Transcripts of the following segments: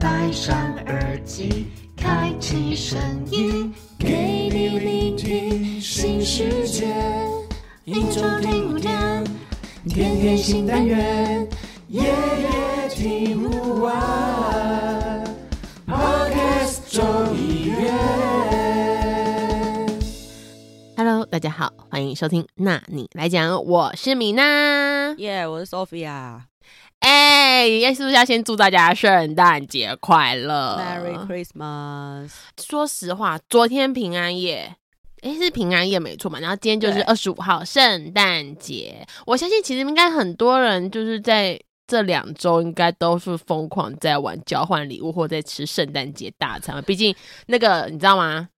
戴上耳机，开启声音，给你聆听新世界。一周听五天，天天新单元，夜夜听不完。Podcast 众议院，Hello，大家好，欢迎收听。那你来讲，我是米娜，耶，yeah, 我是 Sophia。哎，是不是要先祝大家圣诞节快乐？Merry Christmas！说实话，昨天平安夜，哎，是平安夜没错嘛。然后今天就是二十五号圣诞节，我相信其实应该很多人就是在这两周应该都是疯狂在玩交换礼物或在吃圣诞节大餐。毕竟那个你知道吗？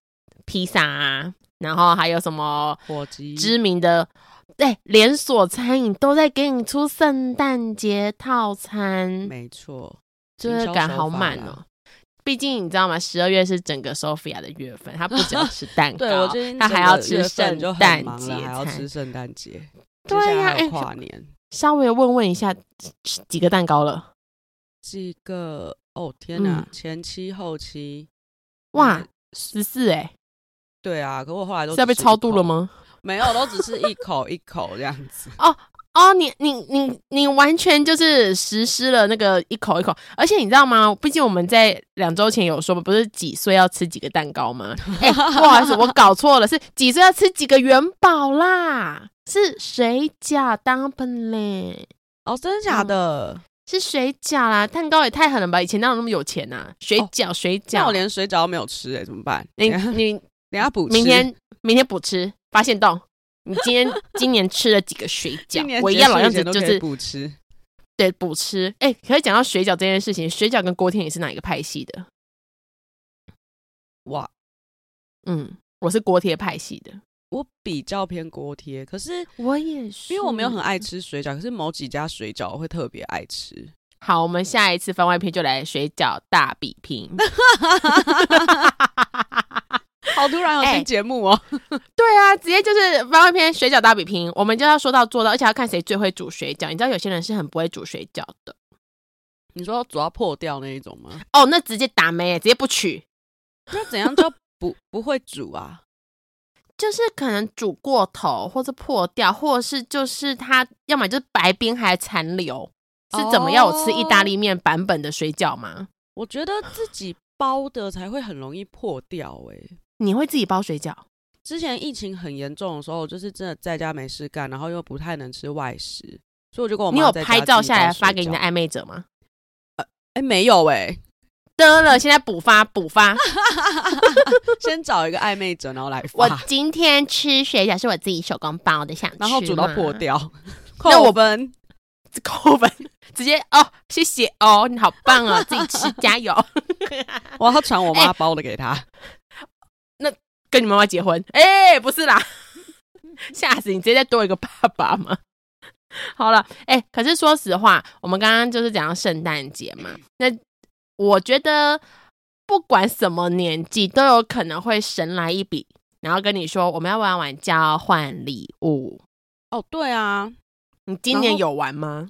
披萨啊，然后还有什么火鸡知名的。对，连锁餐饮都在给你出圣诞节套餐，没错，就是感好满哦。毕竟你知道吗？十二月是整个 Sophia 的月份，她不只要吃蛋 糕，对我最近她还要吃圣诞节，还要吃圣诞节，对呀，还跨年。欸、稍微问问一下，几个蛋糕了？几个？哦天哪，嗯、前期后期，哇，十四哎。对啊，可我后来都是要被超度了吗？没有，都只是一口一口这样子。哦哦，你你你你完全就是实施了那个一口一口，而且你知道吗？毕竟我们在两周前有说，不是几岁要吃几个蛋糕吗？哎、欸，不好意思，我搞错了，是几岁要吃几个元宝啦？是水饺当本嘞？哦，真的假的？嗯、是水饺啦，蛋糕也太狠了吧！以前哪有那么有钱呐、啊？水饺，水饺，那我连水饺都没有吃哎、欸，怎么办？你你等下补，明天明天补吃。发现洞，你今天今年吃了几个水饺？我一样老样子就是补吃，对补吃。哎、欸，可以讲到水饺这件事情，水饺跟锅贴你是哪一个派系的？哇，嗯，我是锅贴派系的，我比较偏锅贴，可是我也是，因为我没有很爱吃水饺，可是某几家水饺我会特别爱吃。好，我们下一次番外篇就来水饺大比拼。好突然有新节目哦！欸、对啊，直接就是番外篇水饺大比拼，我们就要说到做到，而且要看谁最会煮水饺。你知道有些人是很不会煮水饺的，你说煮到破掉那一种吗？哦，那直接打没，直接不取。那怎样就 不不会煮啊？就是可能煮过头，或者破掉，或者是就是它要么就是白冰还残留，是怎么样？我吃意大利面版本的水饺吗？我觉得自己包的才会很容易破掉、欸，哎。你会自己包水饺？之前疫情很严重的时候，就是真的在家没事干，然后又不太能吃外食，所以我就跟我妈。你有拍照下来发给你的暧昧者吗？呃，哎，没有哎、欸。得了，现在补发补发 先找一个暧昧者，然后来发。我今天吃水饺是我自己手工包的，想吃，然后煮到破掉，那我们扣分，直接哦，谢谢哦，你好棒哦，自己吃加油。我要传我妈包的给他。跟你妈妈结婚？哎、欸，不是啦，吓死你！直接再多一个爸爸吗？好了，哎、欸，可是说实话，我们刚刚就是讲到圣诞节嘛。那我觉得不管什么年纪，都有可能会神来一笔，然后跟你说我们要玩玩交换礼物。哦，对啊，你今年有玩吗？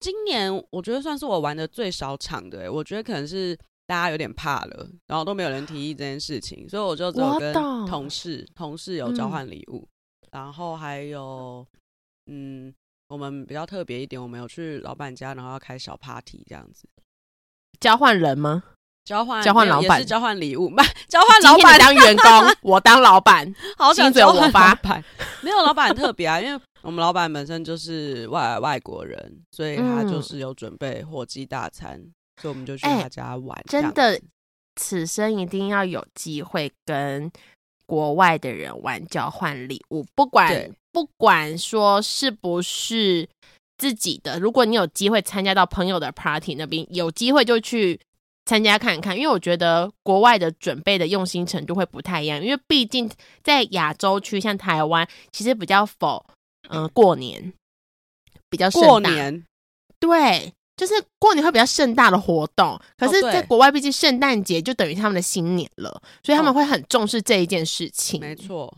今年我觉得算是我玩的最少场的、欸，我觉得可能是。大家有点怕了，然后都没有人提议这件事情，所以我就只有跟同事，同事有交换礼物，嗯、然后还有，嗯，我们比较特别一点，我们有去老板家，然后要开小 party 这样子。交换人吗？交换交换老板，是交换礼物，不交换老板当员工，我当老板，好薪水我发。没有老板很特别啊，因为我们老板本身就是外外国人，所以他就是有准备火鸡大餐。嗯所以我们就去他家玩。欸，真的，此生一定要有机会跟国外的人玩交换礼物，不管不管说是不是自己的，如果你有机会参加到朋友的 party 那边，有机会就去参加看看，因为我觉得国外的准备的用心程度会不太一样，因为毕竟在亚洲区，像台湾，其实比较否嗯、呃、过年比较过年对。就是过年会比较盛大的活动，可是在国外，毕竟圣诞节就等于他们的新年了，所以他们会很重视这一件事情。没错，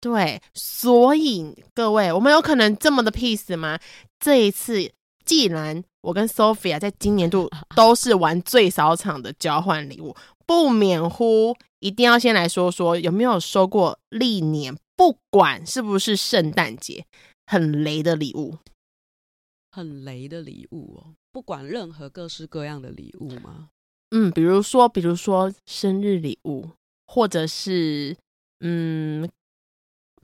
对，所以各位，我们有可能这么的 peace 吗？这一次既然我跟 Sophia 在今年度 都是玩最少场的交换礼物，不免乎一定要先来说说有没有收过历年不管是不是圣诞节很雷的礼物，很雷的礼物哦，不管任何各式各样的礼物吗？嗯，比如说，比如说生日礼物，或者是嗯。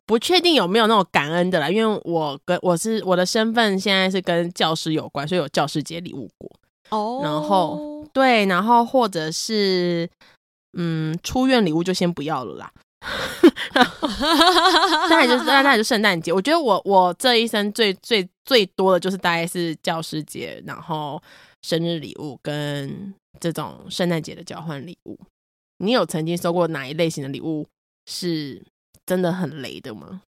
不确定有没有那种感恩的啦，因为我跟我是我的身份现在是跟教师有关，所以有教师节礼物过哦。Oh. 然后对，然后或者是嗯，出院礼物就先不要了啦。那也就是那那也就圣诞节。我觉得我我这一生最最最多的就是大概是教师节，然后生日礼物跟这种圣诞节的交换礼物。你有曾经收过哪一类型的礼物是？真的很雷的吗？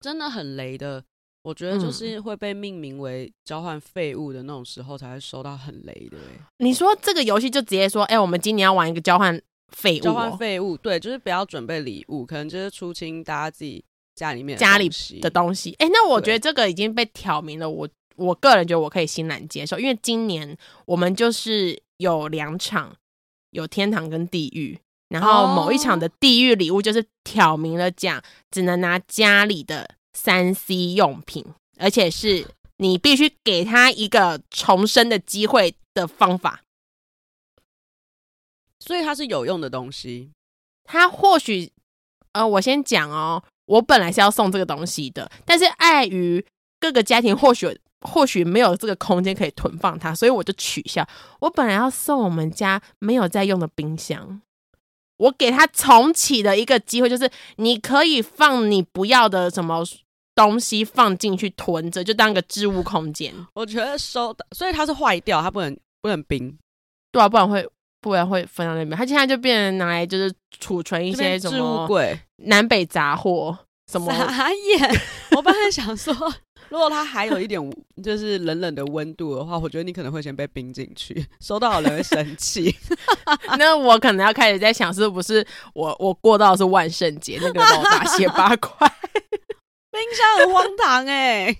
真的很雷的，我觉得就是会被命名为交换废物的那种时候，才会收到很雷的。你说这个游戏就直接说，哎、欸，我们今年要玩一个交换废物、喔，交换废物，对，就是不要准备礼物，可能就是出清大家自己家里面家里的东西。哎、欸，那我觉得这个已经被挑明了，我我个人觉得我可以欣然接受，因为今年我们就是有两场，有天堂跟地狱。然后某一场的地狱礼物就是挑明了讲，只能拿家里的三 C 用品，而且是你必须给他一个重生的机会的方法，所以它是有用的东西。它或许，呃，我先讲哦，我本来是要送这个东西的，但是碍于各个家庭或许或许没有这个空间可以囤放它，所以我就取消。我本来要送我们家没有在用的冰箱。我给他重启的一个机会，就是你可以放你不要的什么东西放进去囤着，就当个置物空间。我觉得收，所以它是坏掉，它不能不能冰，对啊，不然会不然会分到那边。它现在就变成拿来就是储存一些什么南北杂货什么。傻眼！我本来想说。如果它还有一点 就是冷冷的温度的话，我觉得你可能会先被冰进去，收到的人会生气。那我可能要开始在想，是不是我我过到的是万圣节，那个帮我大卸八块？冰箱很荒唐哎、欸，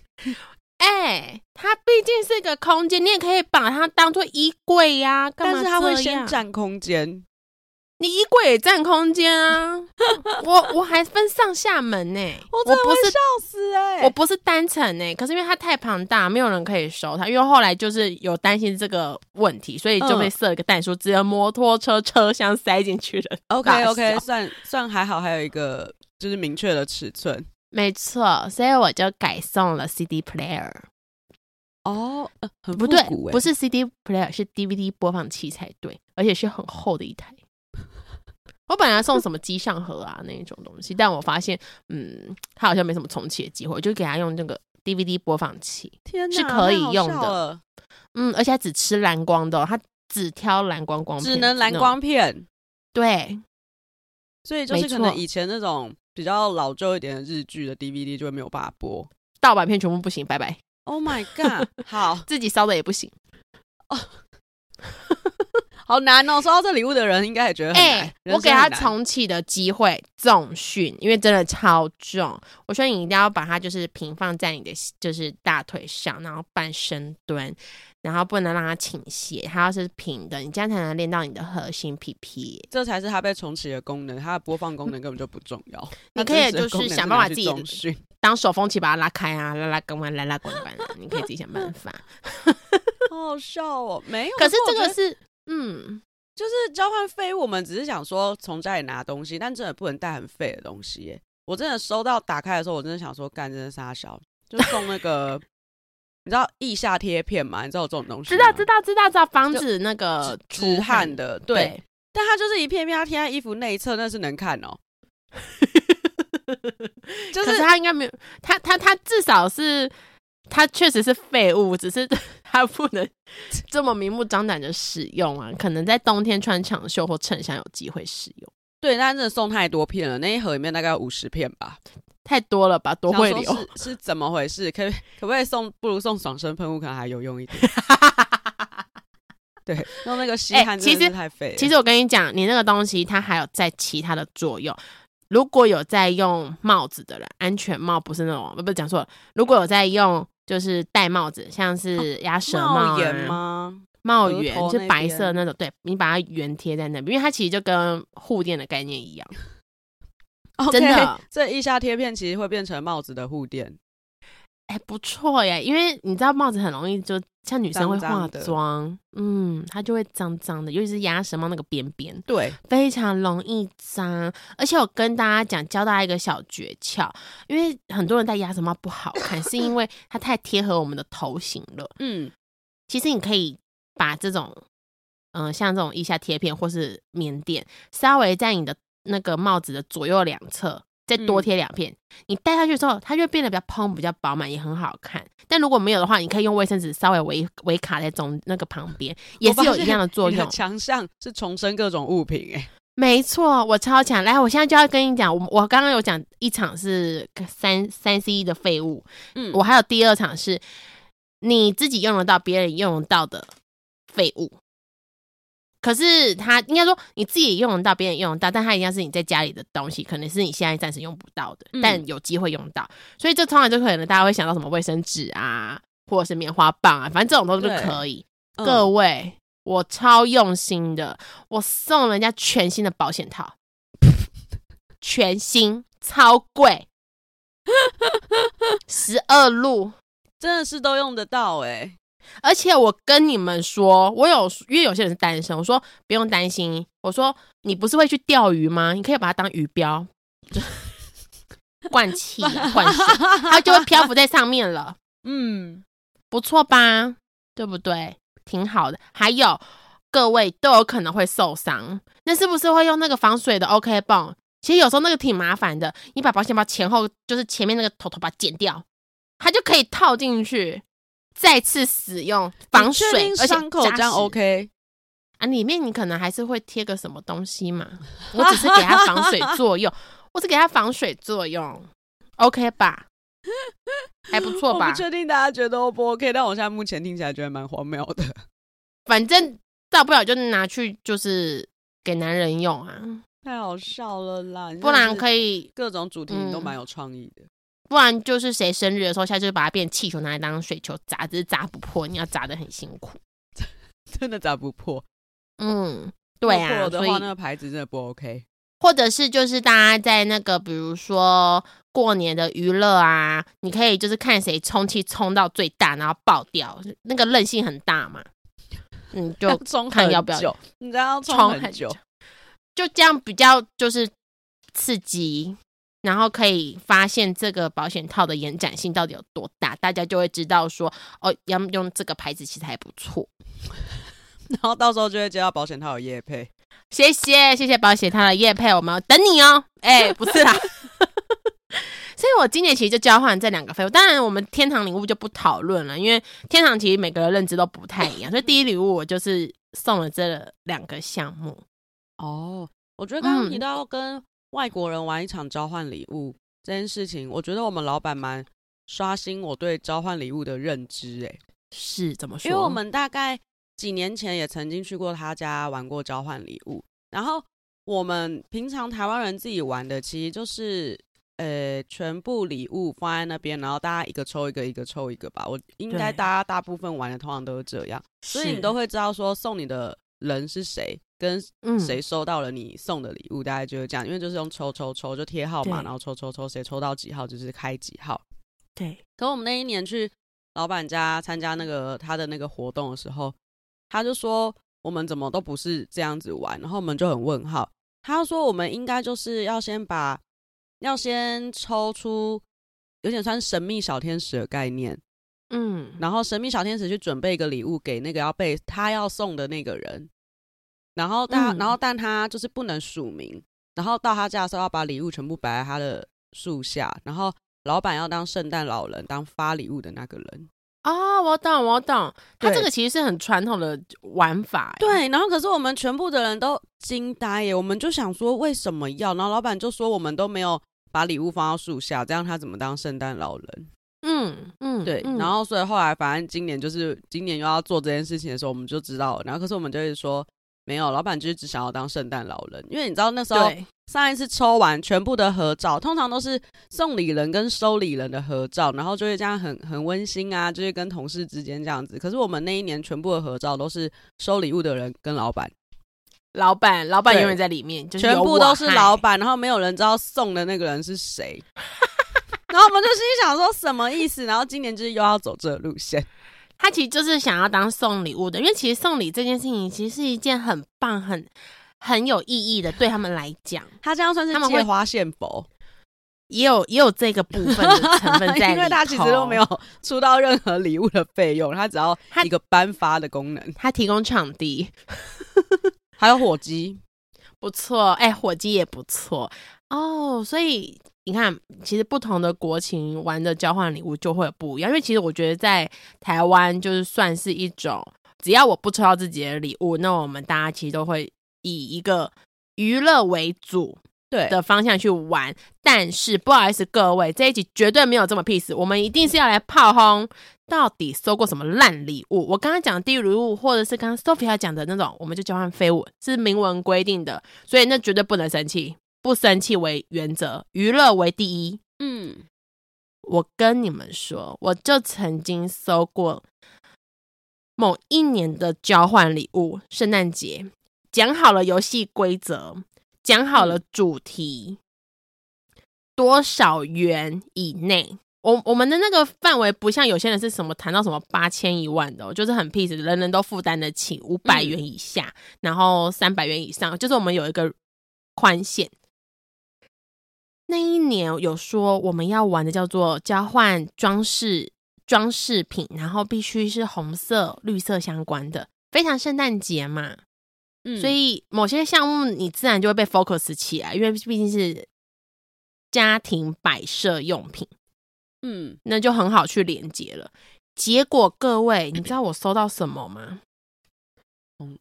哎、欸，它毕竟是一个空间，你也可以把它当做衣柜呀、啊，但是它会先占空间。你衣柜也占空间啊！我我还分上下门呢、欸，我真的会笑死哎、欸！我不是单层呢，可是因为它太庞大，没有人可以收它。因为后来就是有担心这个问题，所以就被设了一个弹数，只有摩托车车厢塞进去的。OK OK，算算还好，还有一个就是明确的尺寸。没错，所以我就改送了 CD player。哦，呃、很不对，不是 CD player，是 DVD 播放器才对，而且是很厚的一台。我本来送什么机上盒啊那一种东西，但我发现，嗯，他好像没什么重启的机会，我就给他用那个 DVD 播放器，天哪，是可以用的，嗯，而且他只吃蓝光的，他只挑蓝光光片，只能蓝光片，对，所以就是可能以前那种比较老旧一点的日剧的 DVD 就会没有办法播，盗版片全部不行，拜拜。Oh my god，好，自己烧的也不行。哦 好难哦！收到这礼物的人应该也觉得很难。我给他重启的机会，重训，因为真的超重。我说你一定要把它就是平放在你的就是大腿上，然后半深蹲，然后不能让它倾斜，它要是平的，你这样才能练到你的核心屁屁。这才是它被重启的功能，它的播放功能根本就不重要。你可以就是想办法自己当手风琴把它拉开啊，拉拉滚滚，拉拉滚滚啊，你可以自己想办法。好好笑哦，没有。可是这个是。嗯，就是交换废物，我们只是想说从家里拿东西，但真的不能带很废的东西耶。我真的收到打开的时候，我真的想说，干，真的杀小，就送那个，你知道腋下贴片吗？你知道有这种东西？知道，知道，知道，知道，防止那个出汗的。对，对但它就是一片片，它贴在衣服内侧，那是能看哦。就是它应该没有，它它它至少是。它确实是废物，只是 它不能 这么明目张胆的使用啊。可能在冬天穿长袖或衬衫有机会使用。对，但真的送太多片了，那一盒里面大概有五十片吧，太多了吧？多会留是，是怎么回事？可可不可以送？不如送爽身喷雾，可能还有用一点。对，用那个吸汗真的是太废了。其实我跟你讲，你那个东西它还有在其他的作用。如果有在用帽子的人，安全帽不是那种，不不讲错了。如果有在用就是戴帽子，像是鸭舌帽、啊、帽檐吗？帽圆就白色那种，对，你把它圆贴在那边，因为它其实就跟护垫的概念一样。Okay, 真的，这腋下贴片其实会变成帽子的护垫。哎，不错耶，因为你知道帽子很容易就像女生会化妆，嗯，它就会脏脏的，尤其是鸭舌帽那个边边，对，非常容易脏。而且我跟大家讲，教大家一个小诀窍，因为很多人戴鸭舌帽不好看，是因为它太贴合我们的头型了。嗯，其实你可以把这种，嗯、呃，像这种腋下贴片或是棉垫，稍微在你的那个帽子的左右两侧。再多贴两片，嗯、你戴上去之后，它就变得比较蓬、比较饱满，也很好看。但如果没有的话，你可以用卫生纸稍微围围卡在中那个旁边，也是有一样的作用。强项是重生各种物品，哎，没错，我超强。来，我现在就要跟你讲，我我刚刚有讲一场是三三 C 的废物，嗯，我还有第二场是你自己用得到、别人用得到的废物。可是它应该说你自己用得到，别人用得到，但它一样是你在家里的东西，可能是你现在暂时用不到的，但有机会用到。嗯、所以这通常就可能大家会想到什么卫生纸啊，或者是棉花棒啊，反正这种东西都可以。嗯、各位，我超用心的，我送人家全新的保险套，全新超贵，十二路真的是都用得到哎、欸。而且我跟你们说，我有因为有些人是单身，我说不用担心。我说你不是会去钓鱼吗？你可以把它当鱼标，灌气灌水，它就会漂浮在上面了。嗯，不错吧？对不对？挺好的。还有各位都有可能会受伤，那是不是会用那个防水的 OK 泵？其实有时候那个挺麻烦的，你把保险包前后就是前面那个头头把它剪掉，它就可以套进去。再次使用防水，而且伤口这样 OK 啊？里面你可能还是会贴个什么东西嘛？我只是给它防水作用，我只给它防水作用，OK 吧？还不错吧？我不确定大家觉得 O 不 OK，但我现在目前听起来觉得蛮荒谬的。反正大不了就拿去就是给男人用啊，太好笑了啦！不然可以各种主题都蛮有创意的。嗯不然就是谁生日的时候，下次就把它变气球拿来当水球砸，只是砸不破。你要砸的很辛苦，真的砸不破。嗯，对啊，破的话那个牌子真的不 OK。或者是就是大家在那个比如说过年的娱乐啊，你可以就是看谁充气充到最大，然后爆掉，那个韧性很大嘛。嗯，就看要不要，你知道充很久，就这样比较就是刺激。然后可以发现这个保险套的延展性到底有多大，大家就会知道说哦，要用这个牌子其实还不错。然后到时候就会接到保险套的业配，谢谢谢谢保险套的业配，我们要等你哦。哎，不是啦，所以我今年其实就交换这两个废物。当然，我们天堂礼物就不讨论了，因为天堂其实每个人认知都不太一样，所以第一礼物我就是送了这两个项目。哦，我觉得刚刚提到跟、嗯。外国人玩一场交换礼物这件事情，我觉得我们老板蛮刷新我对交换礼物的认知。诶，是怎么说？因为我们大概几年前也曾经去过他家玩过交换礼物，然后我们平常台湾人自己玩的，其实就是呃，全部礼物放在那边，然后大家一个抽一个，一个抽一个吧。我应该大家大部分玩的通常都是这样，所以你都会知道说送你的人是谁。跟谁收到了你送的礼物，嗯、大概就是这样，因为就是用抽抽抽就贴号码，然后抽抽抽，谁抽到几号就是开几号。对。可我们那一年去老板家参加那个他的那个活动的时候，他就说我们怎么都不是这样子玩，然后我们就很问号。他说我们应该就是要先把要先抽出有点算神秘小天使的概念，嗯，然后神秘小天使去准备一个礼物给那个要被他要送的那个人。然后他，嗯、然后但他就是不能署名。然后到他家的时候，要把礼物全部摆在他的树下。然后老板要当圣诞老人，当发礼物的那个人。哦，我懂，我懂。他这个其实是很传统的玩法。对。然后可是我们全部的人都惊呆耶，我们就想说为什么要？然后老板就说我们都没有把礼物放到树下，这样他怎么当圣诞老人？嗯嗯，对。嗯、然后所以后来反正今年就是今年又要做这件事情的时候，我们就知道了。然后可是我们就会说。没有，老板就是只想要当圣诞老人，因为你知道那时候上一次抽完全部的合照，通常都是送礼人跟收礼人的合照，然后就会这样很很温馨啊，就是跟同事之间这样子。可是我们那一年全部的合照都是收礼物的人跟老板，老板老板永远在里面，就是全部都是老板，然后没有人知道送的那个人是谁。然后我们就心想说什么意思？然后今年就是又要走这个路线。他其实就是想要当送礼物的，因为其实送礼这件事情其实是一件很棒、很很有意义的，对他们来讲，他这样算是借花献佛，也有也有这个部分的成分 在，因为他其实都没有出到任何礼物的费用，他只要一个颁发的功能，他，他提供场地，还有火鸡，不错，哎、欸，火鸡也不错哦，所以。你看，其实不同的国情玩的交换礼物就会不一样。因为其实我觉得在台湾就是算是一种，只要我不抽到自己的礼物，那我们大家其实都会以一个娱乐为主对的方向去玩。但是不好意思各位，这一集绝对没有这么 peace，我们一定是要来炮轰到底收过什么烂礼物。我刚刚讲的地狱礼物，或者是刚刚 Sophia 讲的那种，我们就交换飞吻，是明文规定的，所以那绝对不能生气。不生气为原则，娱乐为第一。嗯，我跟你们说，我就曾经搜过某一年的交换礼物，圣诞节讲好了游戏规则，讲好了主题，嗯、多少元以内。我我们的那个范围不像有些人是什么谈到什么八千一万的，就是很 peace，人人都负担得起，五百元以下，嗯、然后三百元以上，就是我们有一个宽限。那一年有说我们要玩的叫做交换装饰装饰品，然后必须是红色、绿色相关的，非常圣诞节嘛。嗯，所以某些项目你自然就会被 focus 起来，因为毕竟是家庭摆设用品。嗯，那就很好去连接了。结果各位，你知道我收到什么吗？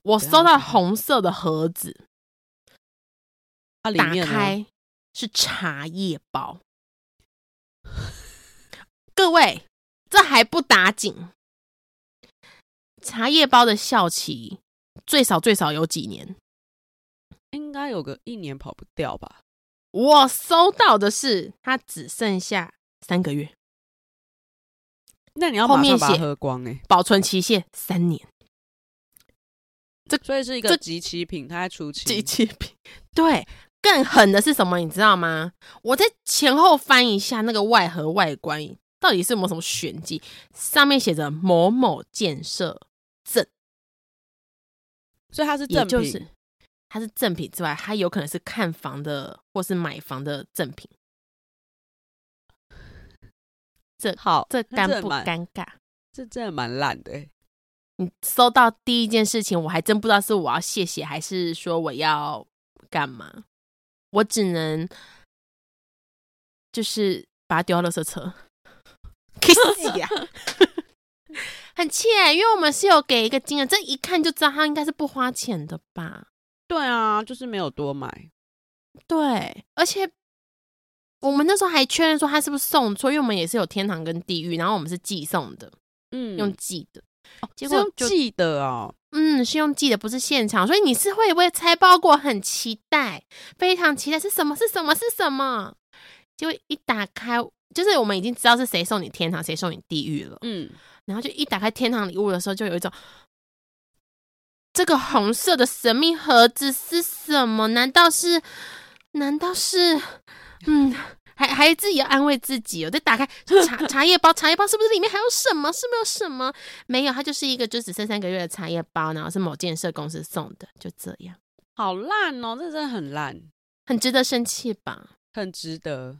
我收到红色的盒子，打开。是茶叶包，各位，这还不打紧。茶叶包的效期最少最少有几年？应该有个一年跑不掉吧？我收到的是它只剩下三个月。那你要马上把它喝光哎！保存期限三年，这所以是一个集齐品，它在出期集齐品，对。更狠的是什么？你知道吗？我在前后翻一下那个外盒外观，到底是有没有什么玄机？上面写着某某建设证，所以它是正品，就是它是正品之外，它有可能是看房的或是买房的正品。这好，这尴不尴尬？这真的蛮烂的欸。你收到第一件事情，我还真不知道是我要谢谢，还是说我要干嘛。我只能就是把它丢到垃圾车，可惜呀，很气，因为我们是有给一个金额，这一看就知道他应该是不花钱的吧？对啊，就是没有多买。对，而且我们那时候还确认说他是不是送错，因为我们也是有天堂跟地狱，然后我们是寄送的，嗯，用寄的，哦、结果就寄的哦。嗯，是用寄的，不是现场，所以你是会不会拆包裹？很期待，非常期待是什么？是什么？是什么？结果一打开，就是我们已经知道是谁送你天堂，谁送你地狱了。嗯，然后就一打开天堂礼物的时候，就有一种这个红色的神秘盒子是什么？难道是？难道是？嗯。还还自己要安慰自己，哦再打开茶茶叶包，茶叶包是不是里面还有什么？是没有什么？没有，它就是一个就只剩三个月的茶叶包，然后是某建设公司送的，就这样。好烂哦，这真的很烂，很值得生气吧？很值得。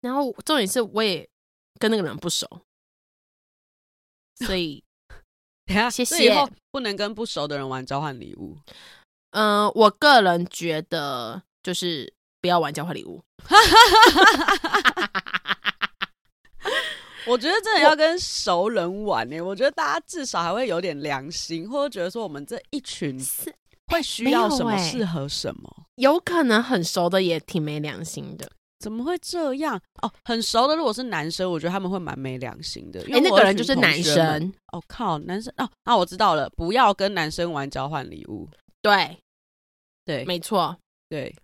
然后重点是，我也跟那个人不熟，所以等下谢谢。不能跟不熟的人玩交换礼物。嗯、呃，我个人觉得就是。不要玩交换礼物，我觉得真的要跟熟人玩呢。我，我觉得大家至少还会有点良心，或者觉得说我们这一群是会需要什么，适合什么。有可能很熟的也挺没良心的，怎么会这样？哦，很熟的如果是男生，我觉得他们会蛮没良心的。因为那个人就是男生。哦靠，男生哦，那我知道了，不要跟男生玩交换礼物。对，对，没错，对。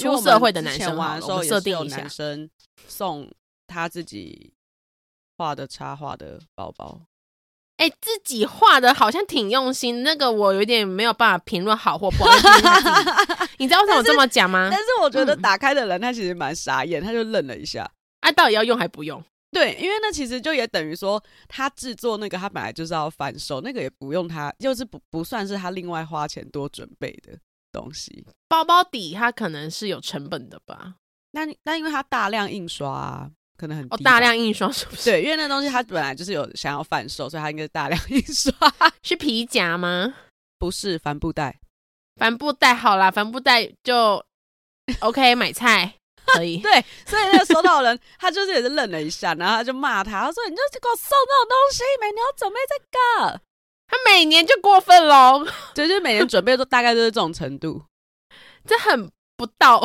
出社会的男生玩的时候设定有男生送他自己画的插画的包包。哎、欸，自己画的好像挺用心，那个我有点没有办法评论好或不好。你知道为什么这么讲吗？但是我觉得打开的人他其实蛮傻眼，他就愣了一下。啊，到底要用还不用？对，因为那其实就也等于说，他制作那个他本来就是要贩售，那个也不用他，就是不不算是他另外花钱多准备的东西。包包底它可能是有成本的吧？那那因为它大量印刷啊。可能很哦，大量印刷是不是？对，因为那东西它本来就是有想要贩售，所以它应该是大量 印刷。是皮夹吗？不是，帆布袋。帆布袋好啦，帆布袋就 OK，买菜可以。对，所以那个收到的人，他就是也是愣了一下，然后他就骂他，他说：“你就是给我送这种东西，每年要准备这个。”他每年就过分喽，对，就是每年准备都大概都是这种程度，这很。不道，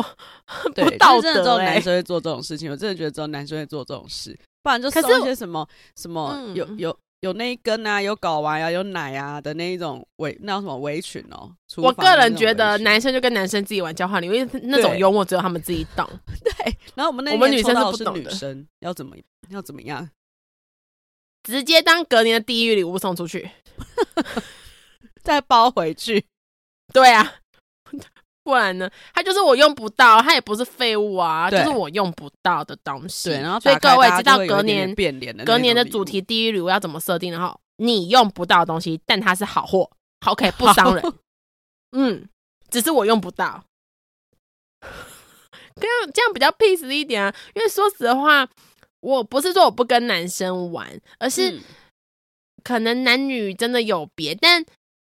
对 不道德、欸。真的只有男生会做这种事情，我真的觉得只有男生会做这种事，不然就送一些什么什么有有有那一根啊，有睾丸啊，有奶啊的那一种围，那什么围裙哦。我个人觉得男生就跟男生自己玩交换礼物，因为那种幽默只有他们自己懂。对，然后我们那我们女生是不懂的。女生要怎么要怎么样，直接当隔年的地狱礼物送出去，再包回去。对啊。不然呢？它就是我用不到，它也不是废物啊，就是我用不到的东西。对，然后所以各位知道隔年变脸的隔年的主题地狱礼物要怎么设定？然后你用不到的东西，但它是好货，好可以不伤人。嗯，只是我用不到，这样这样比较 peace 一点啊。因为说实话，我不是说我不跟男生玩，而是可能男女真的有别，但。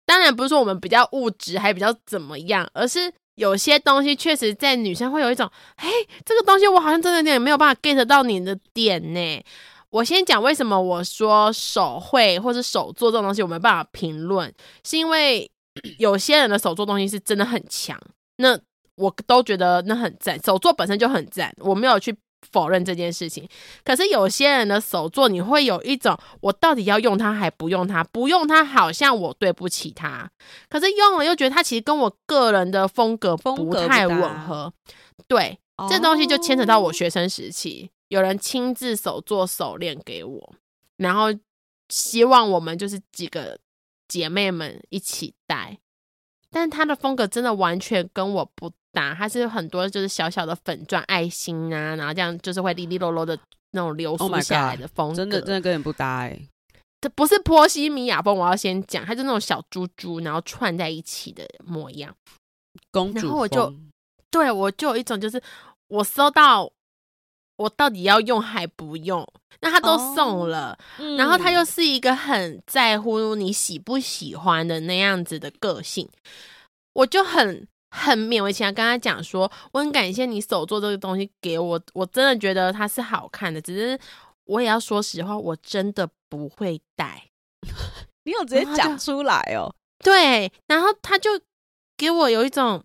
当然不是说我们比较物质，还比较怎么样，而是有些东西确实在女生会有一种，哎，这个东西我好像真的有点没有办法 get 到你的点呢。我先讲为什么我说手绘或是手做这种东西我没办法评论，是因为 有些人的手做东西是真的很强，那我都觉得那很赞，手做本身就很赞，我没有去。否认这件事情，可是有些人的手作，你会有一种我到底要用它还不用它，不用它好像我对不起它，可是用了又觉得它其实跟我个人的风格不太吻合。对，这东西就牵扯到我学生时期，有人亲自手做手链给我，然后希望我们就是几个姐妹们一起戴，但他的风格真的完全跟我不。打它是很多就是小小的粉钻爱心啊，然后这样就是会滴滴落落的那种流苏下来的风格，oh、真的真的跟人不搭哎、欸。这不是波西米亚风，我要先讲，它就那种小珠珠，然后串在一起的模样，公主。然后我就对我就有一种就是我收到，我到底要用还不用？那他都送了，oh, 然后他又是一个很在乎你喜不喜欢的那样子的个性，我就很。很勉为其难跟他讲说，我很感谢你手做这个东西给我，我真的觉得它是好看的。只是我也要说实话，我真的不会戴。你有直接讲出来哦？对，然后他就给我有一种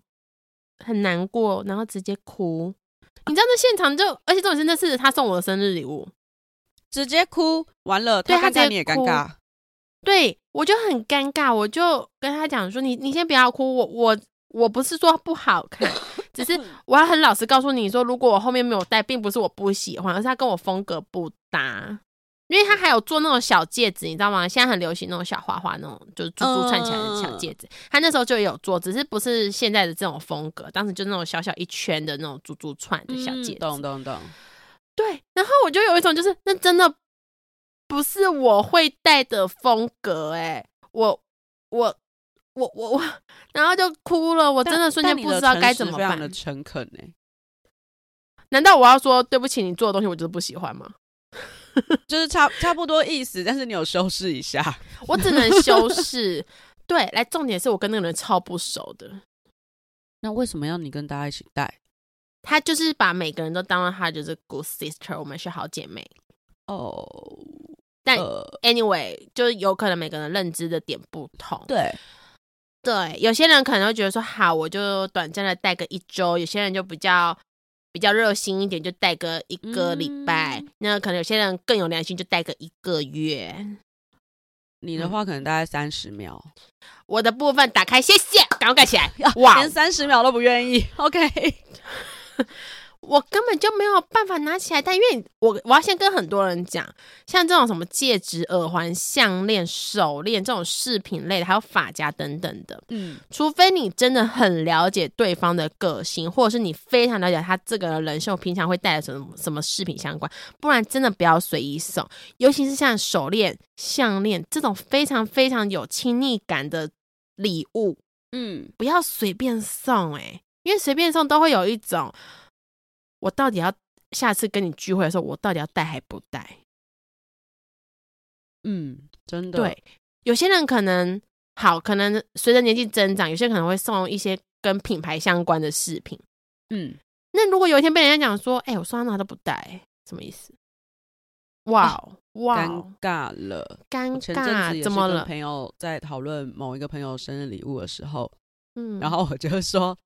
很难过，然后直接哭。你知道那现场就，而且这种真的是他送我的生日礼物，直接哭完了，对他在你也尴尬，对我就很尴尬，我就跟他讲说，你你先不要哭，我我。我不是说不好看，只是我要很老实告诉你说，如果我后面没有戴，并不是我不喜欢，而是它跟我风格不搭。因为他还有做那种小戒指，你知道吗？现在很流行那种小花花，那种就是珠珠串起来的小戒指。他那时候就有做，只是不是现在的这种风格，当时就那种小小一圈的那种珠珠串的小戒指。懂懂懂。对，然后我就有一种就是，那真的不是我会戴的风格，哎，我我。我我我，然后就哭了，我真的瞬间不知道该怎么办。的诚恳哎，难道我要说对不起？你做的东西我就是不喜欢吗？就是差差不多意思，但是你有修饰一下，我只能修饰。对，来，重点是我跟那个人超不熟的。那为什么要你跟大家一起带？他就是把每个人都当了他就是 good sister，我们是好姐妹哦。但 anyway，就是有可能每个人认知的点不同。对。对，有些人可能会觉得说好，我就短暂的带个一周；有些人就比较比较热心一点，就带个一个礼拜。嗯、那可能有些人更有良心，就带个一个月。你的话可能大概三十秒。我的部分打开，谢谢，赶快盖起来。哇，连三十秒都不愿意。OK。我根本就没有办法拿起来戴，因为我我要先跟很多人讲，像这种什么戒指、耳环、项链、手链这种饰品类的，还有发夹等等的，嗯，除非你真的很了解对方的个性，或者是你非常了解他这个人秀平常会带什么什么饰品相关，不然真的不要随意送，尤其是像手链、项链这种非常非常有亲密感的礼物，嗯，不要随便送，诶，因为随便送都会有一种。我到底要下次跟你聚会的时候，我到底要带还不带？嗯，真的。对，有些人可能好，可能随着年纪增长，有些人可能会送一些跟品牌相关的饰品。嗯，那如果有一天被人家讲说，哎、欸，我送他那都不带，什么意思？哇、哦、哇，尴尬了，尴尬，怎么了？朋友在讨论某一个朋友生日礼物的时候，嗯，然后我就说。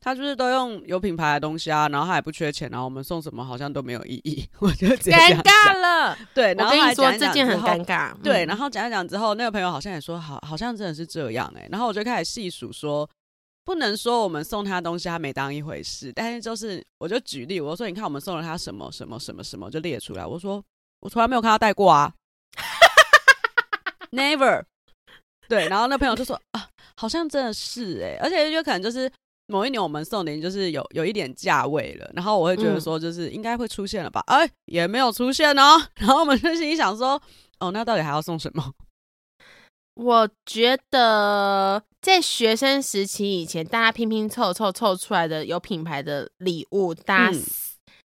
他就是都用有品牌的东西啊，然后他也不缺钱，然后我们送什么好像都没有意义，我就尴尬了。对，然后我跟你说这件很尴尬。对，然后讲一讲之后，那个朋友好像也说好，好像真的是这样哎、欸。然后我就开始细数说，不能说我们送他东西他没当一回事，但是就是我就举例，我说你看我们送了他什么什么什么什么，就列出来。我说我从来没有看他带过啊，Never。对，然后那朋友就说啊，好像真的是哎、欸，而且就可能就是。某一年我们送的就是有有一点价位了，然后我会觉得说就是应该会出现了吧？哎、嗯，也没有出现哦。然后我们就心里想说，哦，那到底还要送什么？我觉得在学生时期以前，大家拼拼凑凑凑出来的有品牌的礼物，大家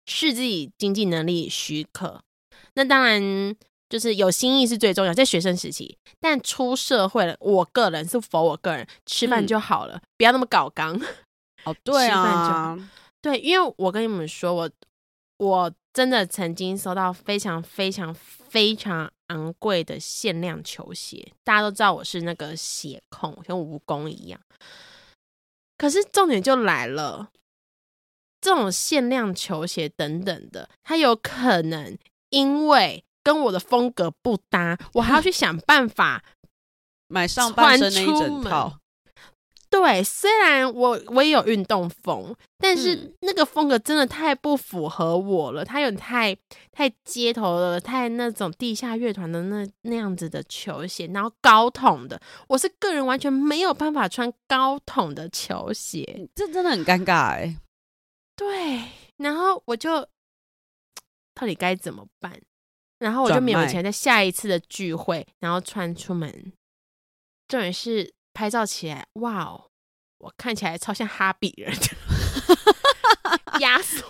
视自己经济能力许可。嗯、那当然就是有心意是最重要，在学生时期。但出社会了，我个人是否我个人吃饭就好了，嗯、不要那么搞刚。哦，对啊，对，因为我跟你们说，我我真的曾经收到非常非常非常昂贵的限量球鞋，大家都知道我是那个鞋控，像蜈蚣一样。可是重点就来了，这种限量球鞋等等的，它有可能因为跟我的风格不搭，我还要去想办法买上半身那一整套。对，虽然我我也有运动风，但是那个风格真的太不符合我了。它有太太街头了，太那种地下乐团的那那样子的球鞋，然后高筒的，我是个人完全没有办法穿高筒的球鞋，这真的很尴尬哎。对，然后我就到底该怎么办？然后我就勉为其难在下一次的聚会，然后穿出门。重点是。拍照起来，哇哦！我看起来超像哈比人的 压缩，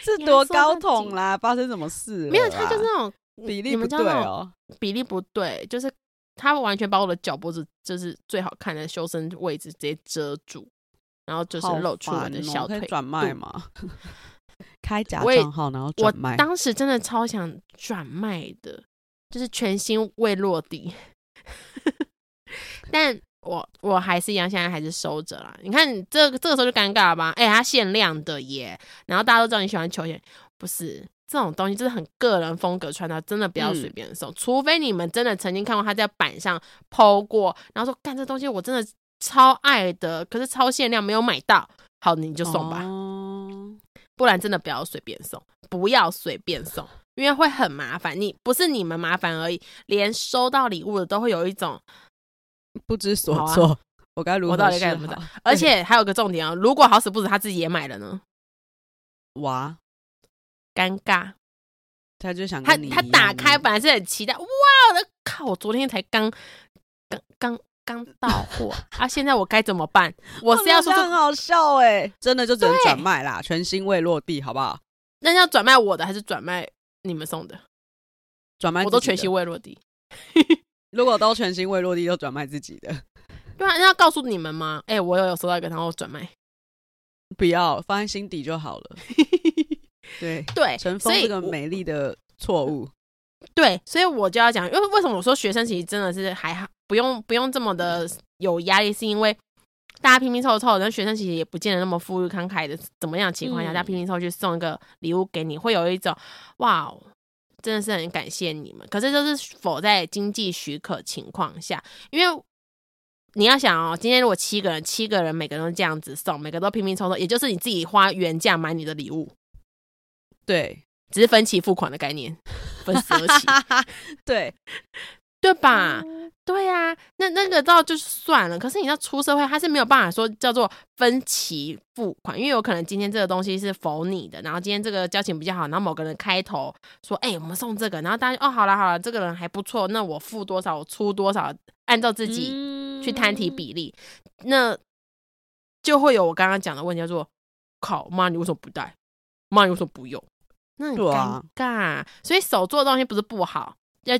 是多高筒啦？发生什么事？没有，他就是那种比例不对哦，比例不对，就是他完全把我的脚脖子，就是最好看的修身位置直接遮住，然后就是露出我的小腿。转卖吗？开假账号然后转卖。我当时真的超想转卖的，就是全新未落地。但我我还是一样，现在还是收着啦。你看，这个这个时候就尴尬了吧？哎、欸，它限量的耶，然后大家都知道你喜欢球鞋，不是这种东西，就是很个人风格穿搭，真的不要随便送，嗯、除非你们真的曾经看过他在板上 PO 过，然后说干这东西我真的超爱的，可是超限量没有买到，好，你就送吧，哦、不然真的不要随便送，不要随便送，因为会很麻烦。你不是你们麻烦而已，连收到礼物的都会有一种。不知所措，啊、我该如何？我到底该怎么办？而且还有个重点哦，如果好死不死他自己也买了呢？哇，尴尬！他就想他他打开本来是很期待，哇！我的靠！我昨天才刚刚刚刚到货 啊！现在我该怎么办？我是要说很好笑哎，真的就只能转卖啦，全新未落地，好不好？那要转卖我的还是转卖你们送的？转卖我都全新未落地。如果都全新未落地，就转卖自己的，对啊，那要告诉你们吗？哎、欸，我有有收到一个，然后转卖，不要放在心底就好了。对对，尘封这个美丽的错误。对，所以我就要讲，因为为什么我说学生其实真的是还好，不用不用这么的有压力，是因为大家拼拼凑凑，然后学生其实也不见得那么富裕慷慨的，怎么样的情况下，嗯、大家拼拼凑凑去送一个礼物给你，会有一种哇，真的是很感谢你们。可是就是否在经济许可情况下，因为你要想哦，今天如果七个人，七个人每个人都这样子送，每个都拼拼凑凑，也就是你自己花原价买你的礼物，对，只是分期付款的概念，分十二期，对，对吧？嗯对呀、啊，那那个倒就是算了。可是你要出社会，他是没有办法说叫做分期付款，因为有可能今天这个东西是否你的，然后今天这个交情比较好，然后某个人开头说：“哎、欸，我们送这个。”然后大家哦，好了好了，这个人还不错，那我付多少，我出多少，按照自己去摊提比例，嗯、那就会有我刚刚讲的问题，叫做：“靠妈，你为什么不带？妈，你为什么不用？”那很尴尬。啊、所以手做的东西不是不好，要。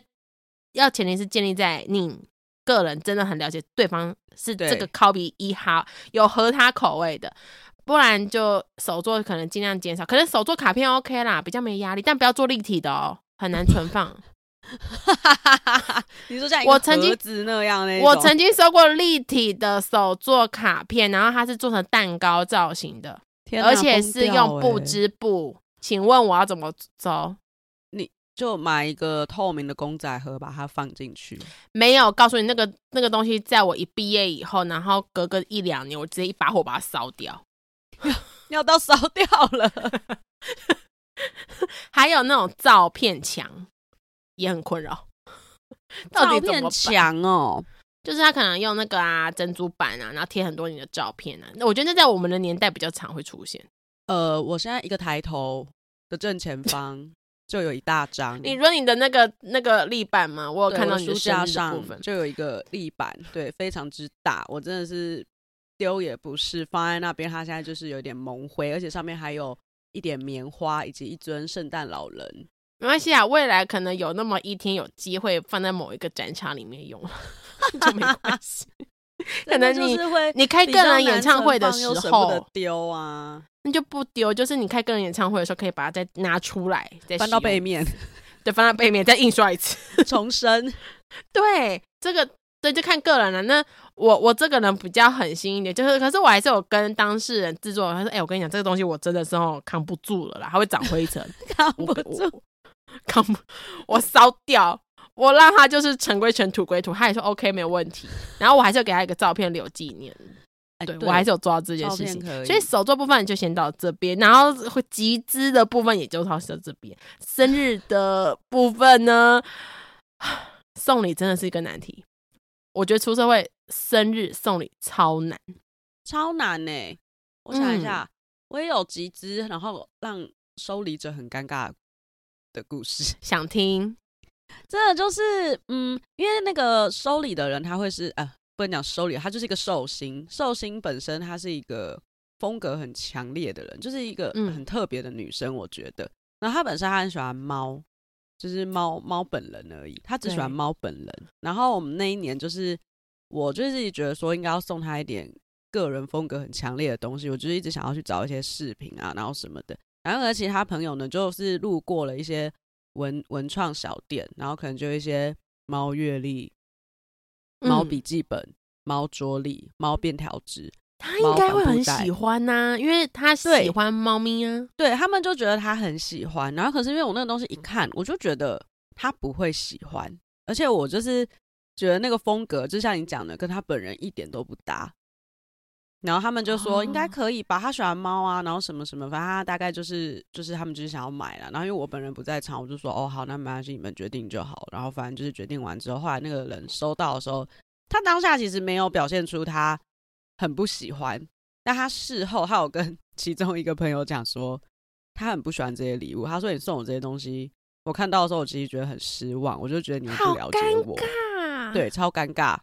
要前提是建立在你个人真的很了解对方是这个 copy 一号有合他口味的，不然就手作可能尽量减少。可能手作卡片 OK 啦，比较没压力，但不要做立体的哦，很难存放。你说像我曾经那样，我曾经收过立体的手作卡片，然后它是做成蛋糕造型的，而且是用布织布。请问我要怎么走？就买一个透明的公仔盒，把它放进去。没有告诉你那个那个东西，在我一毕业以后，然后隔个一两年，我直接一把火把它烧掉，要到烧掉了。还有那种照片墙也很困扰，照片墙哦，就是他可能用那个啊珍珠板啊，然后贴很多你的照片啊。那我觉得那在我们的年代比较常会出现。呃，我现在一个抬头的正前方。就有一大张，你说你的那个那个立板吗？我有看到你的书架上就有一个立板，对，非常之大。我真的是丢也不是，放在那边，它现在就是有点蒙灰，而且上面还有一点棉花，以及一尊圣诞老人。没关系啊，未来可能有那么一天有机会放在某一个展场里面用，就没关系。可能你你开个人演唱会的时候丢啊。那就不丢，就是你开个人演唱会的时候，可以把它再拿出来，再翻到背面，对，翻到背面再印刷一次，重生。对，这个对，就看个人了。那我我这个人比较狠心一点，就是可是我还是有跟当事人制作，他说：“哎、欸，我跟你讲，这个东西我真的是哦扛不住了啦，它会长灰尘，扛不住，扛不，我烧掉，我让他就是尘归尘，土归土。”他也说 OK 没有问题，然后我还是要给他一个照片留纪念。对，对我还是有做到这件事情，以所以手作部分就先到这边，然后会集资的部分也就到这边。生日的部分呢，送礼真的是一个难题。我觉得出社会生日送礼超难，超难呢、欸。我想一下，嗯、我也有集资，然后让收礼者很尴尬的故事，想听。真的就是，嗯，因为那个收礼的人他会是呃。不能讲收礼，他就是一个寿星。寿星本身，她是一个风格很强烈的人，就是一个很特别的女生。我觉得，那她、嗯、本身她很喜欢猫，就是猫猫本人而已。她只喜欢猫本人。然后我们那一年，就是我就自己觉得说，应该要送她一点个人风格很强烈的东西。我就是一直想要去找一些饰品啊，然后什么的。然后而且他朋友呢，就是路过了一些文文创小店，然后可能就一些猫月历。猫笔记本、猫桌历、猫便条纸，他应该会很喜欢呐、啊，因为他喜欢猫咪啊。对，对他们就觉得他很喜欢，然后可是因为我那个东西一看，我就觉得他不会喜欢，而且我就是觉得那个风格，就像你讲的，跟他本人一点都不搭。然后他们就说应该可以吧，他喜欢猫啊，然后什么什么，反正他大概就是就是他们就是想要买了。然后因为我本人不在场，我就说哦好，那没关系，你们决定就好。然后反正就是决定完之后，后来那个人收到的时候，他当下其实没有表现出他很不喜欢，但他事后他有跟 其中一个朋友讲说，他很不喜欢这些礼物。他说你送我这些东西，我看到的时候我其实觉得很失望，我就觉得你们不了解我，对，超尴尬。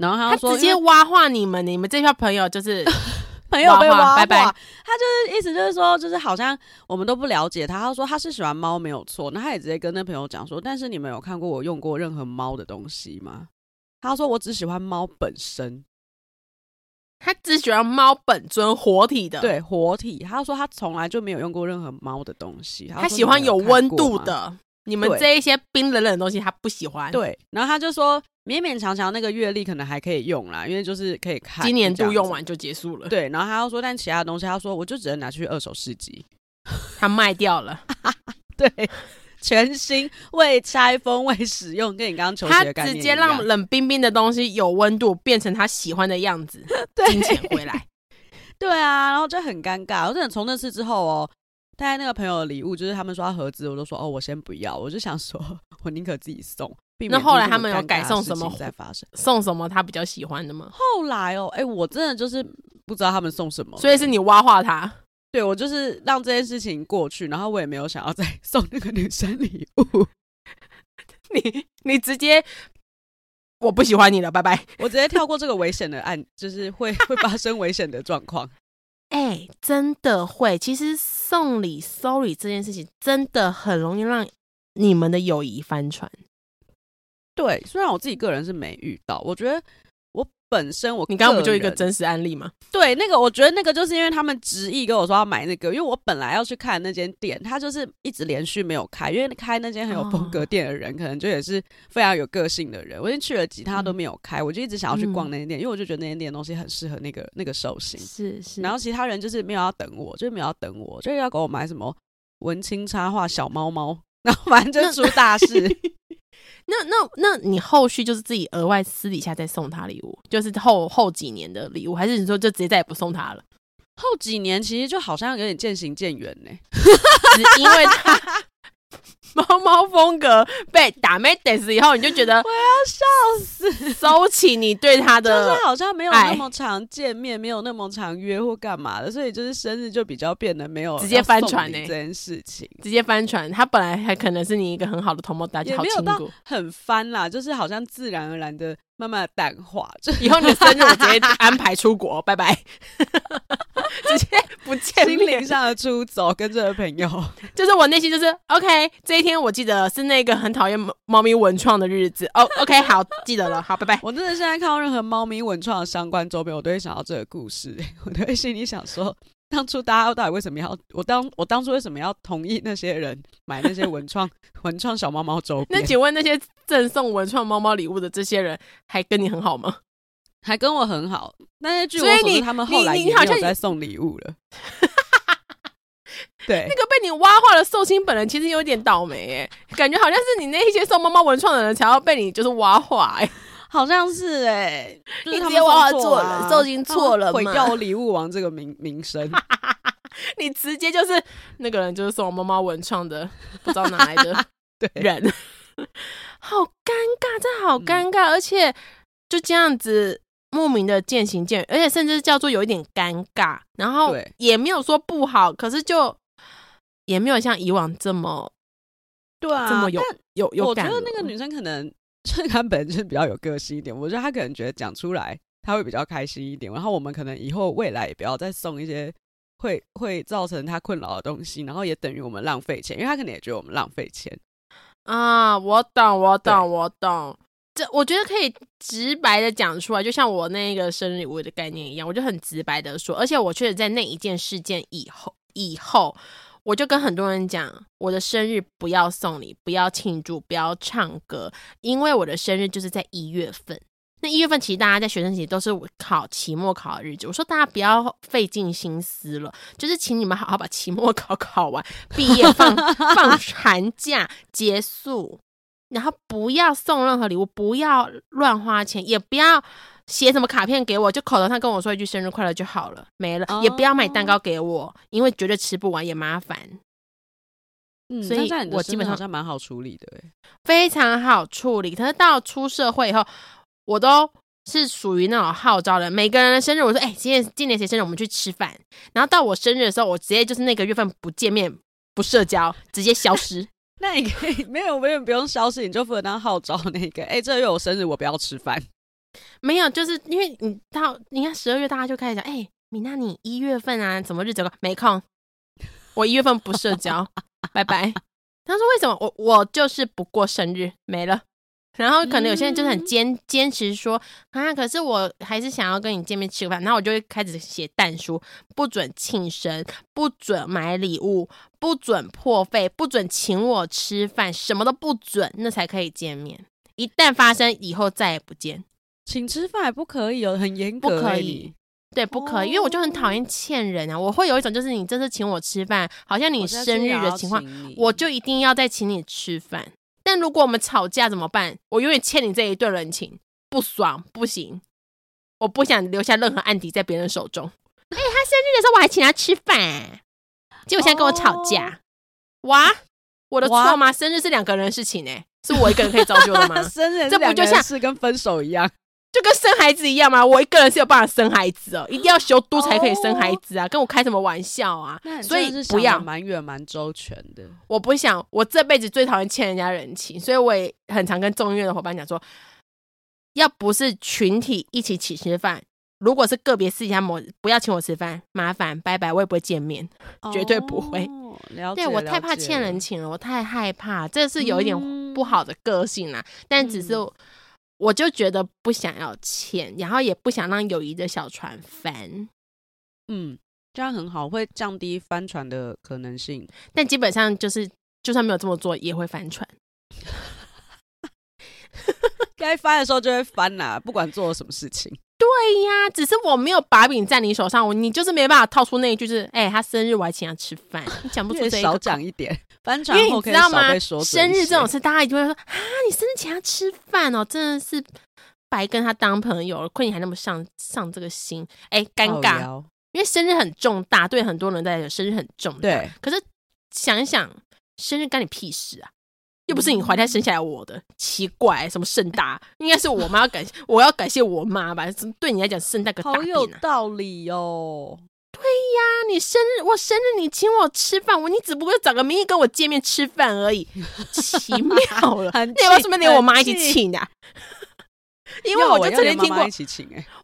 然后他说他直接挖化你们，你们这票朋友就是 朋友被挖化，拜拜。他就是意思就是说，就是好像我们都不了解他。他说他是喜欢猫没有错，那他也直接跟那朋友讲说，但是你们有看过我用过任何猫的东西吗？他说我只喜欢猫本身，他只喜欢猫本尊活体的，对活体。他说他从来就没有用过任何猫的东西，他，他喜欢有温度的。你们这一些冰冷冷的东西，他不喜欢。对，然后他就说。勉勉强强那个月历可能还可以用啦，因为就是可以看，今年度用完就结束了。对，然后他又说，但其他东西他说，我就只能拿去二手市集，他卖掉了。对，全新未拆封未使用，跟你刚刚球鞋的概念，他直接让冷冰冰的东西有温度，变成他喜欢的样子，金钱回来。对啊，然后就很尴尬。我真的从那次之后哦，带那个朋友的礼物，就是他们说要盒子，我都说哦，我先不要。我就想说，我宁可自己送。那后来他们有改送什么再发生？送什么他比较喜欢的吗？后来哦，哎，我真的就是不知道他们送什么，所以是你挖化他。对，我就是让这件事情过去，然后我也没有想要再 送那个女生礼物。你你直接。我不喜欢你了，拜拜！我直接跳过这个危险的案，就是会会发生危险的状况。哎、真的会。其实送礼、收礼这件事情，真的很容易让你们的友谊翻船。对，虽然我自己个人是没遇到，我觉得。本身我，你刚刚不就一个真实案例吗？对，那个我觉得那个就是因为他们执意跟我说要买那个，因为我本来要去看那间店，他就是一直连续没有开，因为开那间很有风格店的人，可能就也是非常有个性的人。我已经去了几他都没有开，我就一直想要去逛那间店，因为我就觉得那间店的东西很适合那个那个寿星。是是。然后其他人就是没有要等我，就是没有要等我，就是要给我买什么文青插画小猫猫，然后反正就出大事。那那那你后续就是自己额外私底下再送他礼物，就是后后几年的礼物，还是你说就直接再也不送他了？后几年其实就好像有点渐行渐远呢，只因为他。猫猫风格被打没得死以后，你就觉得我要笑死，收起你对他的，就是好像没有那么常见面，没有那么常约或干嘛的，所以就是生日就比较变得没有直接翻船呢这件事情，直接翻船。他本来还可能是你一个很好的同谋，大家好亲过，很翻啦，就是好像自然而然的慢慢的淡化。就以后你的生日我直接安排出国，拜拜。直接 不见，心灵上的出走，跟这个朋友，就是我内心就是 OK。这一天我记得是那个很讨厌猫猫咪文创的日子哦。OK，好，记得了，好，拜拜。我真的现在看到任何猫咪文创的相关周边，我都会想到这个故事。我都会心里想说，当初大家到底为什么要我当我当初为什么要同意那些人买那些文创文创小猫猫周边？那请问那些赠送文创猫猫礼物的这些人，还跟你很好吗？还跟我很好，但是据我所知，他们后来也没有在送礼物了。对，那个被你挖化的寿星本人其实有点倒霉哎，感觉好像是你那一些送猫猫文创的人才要被你就是挖化哎，好像是哎，你直接挖化做了寿星错了，毁掉礼物王这个名名声，你直接就是那个人就是送猫猫文创的，不知道哪来的 人，好尴尬，这好尴尬，而且就这样子。莫名的渐行渐远，而且甚至叫做有一点尴尬，然后也没有说不好，可是就也没有像以往这么对啊，这么有有有感。我觉得那个女生可能 就是她本身比较有个性一点，我觉得她可能觉得讲出来她会比较开心一点。然后我们可能以后未来也不要再送一些会会造成她困扰的东西，然后也等于我们浪费钱，因为她可能也觉得我们浪费钱啊。我懂，我懂，我懂。这我觉得可以直白的讲出来，就像我那个生日礼物的概念一样，我就很直白的说。而且我确实在那一件事件以后，以后我就跟很多人讲，我的生日不要送礼，不要庆祝，不要唱歌，因为我的生日就是在一月份。那一月份其实大家在学生时期都是考期末考的日子，我说大家不要费尽心思了，就是请你们好好把期末考考完，毕业放 放寒假结束。然后不要送任何礼物，不要乱花钱，也不要写什么卡片给我，就口头上跟我说一句生日快乐就好了，没了。Oh. 也不要买蛋糕给我，因为绝对吃不完也麻烦。嗯，所以我基本上好像蛮好处理的，非常好处理。可是到出社会以后，我都是属于那种号召的，每个人的生日，我说，哎、欸，今年今年谁生日，我们去吃饭。然后到我生日的时候，我直接就是那个月份不见面、不社交，直接消失。那你可以 没有，没有不用消失，你就负责当号召那个。哎、这个月我生日，我不要吃饭。没有，就是因为你到你看十二月，大家就开始讲，哎、米娜，你一月份啊，怎么日子了？没空，我一月份不社交，拜拜。他说为什么？我我就是不过生日，没了。然后可能有些人就是很坚坚持说啊，可是我还是想要跟你见面吃个饭。然后我就会开始写但书，不准庆生，不准买礼物，不准破费，不准请我吃饭，什么都不准，那才可以见面。一旦发生以后再也不见，请吃饭也不可以哦，很严格，不可以。对，不可以，因为我就很讨厌欠人啊。我会有一种就是你这次请我吃饭，好像你生日的情况，我，我就一定要再请你吃饭。但如果我们吵架怎么办？我永远欠你这一顿人情，不爽不行，我不想留下任何案底在别人手中。哎、欸，他生日的时候我还请他吃饭，结果现在跟我吵架，哇，我的错吗？生日是两个人的事情哎、欸，是我一个人可以造就的吗？生日这不就像是跟分手一样？就跟生孩子一样嘛？我一个人是有办法生孩子哦，一定要修都才可以生孩子啊！跟我开什么玩笑啊？所以不要蛮远蛮周全的。我不想，我这辈子最讨厌欠人家人情，所以我也很常跟众议院的伙伴讲说，要不是群体一起请吃饭，如果是个别私下某不要请我吃饭，麻烦拜拜，我也不会见面，绝对不会。对，我太怕欠人情了，我太害怕，这是有一点不好的个性啊。但只是。我就觉得不想要钱，然后也不想让友谊的小船翻。嗯，这样很好，会降低翻船的可能性。但基本上就是，就算没有这么做，也会翻船。该翻的时候就会翻啦，不管做了什么事情。对呀，只是我没有把柄在你手上，我你就是没办法套出那一句，就是哎、欸，他生日我还请他吃饭，你讲不出这一个。少讲一点。翻船，因为你知道吗？生日这种事，大家一定会说啊，你生日请他吃饭哦，真的是白跟他当朋友了。亏你还那么上上这个心，哎，尴尬。因为生日很重大，对很多人来讲，生日很重大。对，可是想一想，生日干你屁事啊？又不是你怀胎生下来我的，嗯、奇怪，什么盛大？应该是我妈要感谢，我要感谢我妈吧？对你来讲，盛大个大、啊、好有道理哦。对呀，你生日我生日你请我吃饭，我你只不过找个名义跟我见面吃饭而已，奇妙了。你要不要顺便连我妈一起请啊？因为我就曾经听过，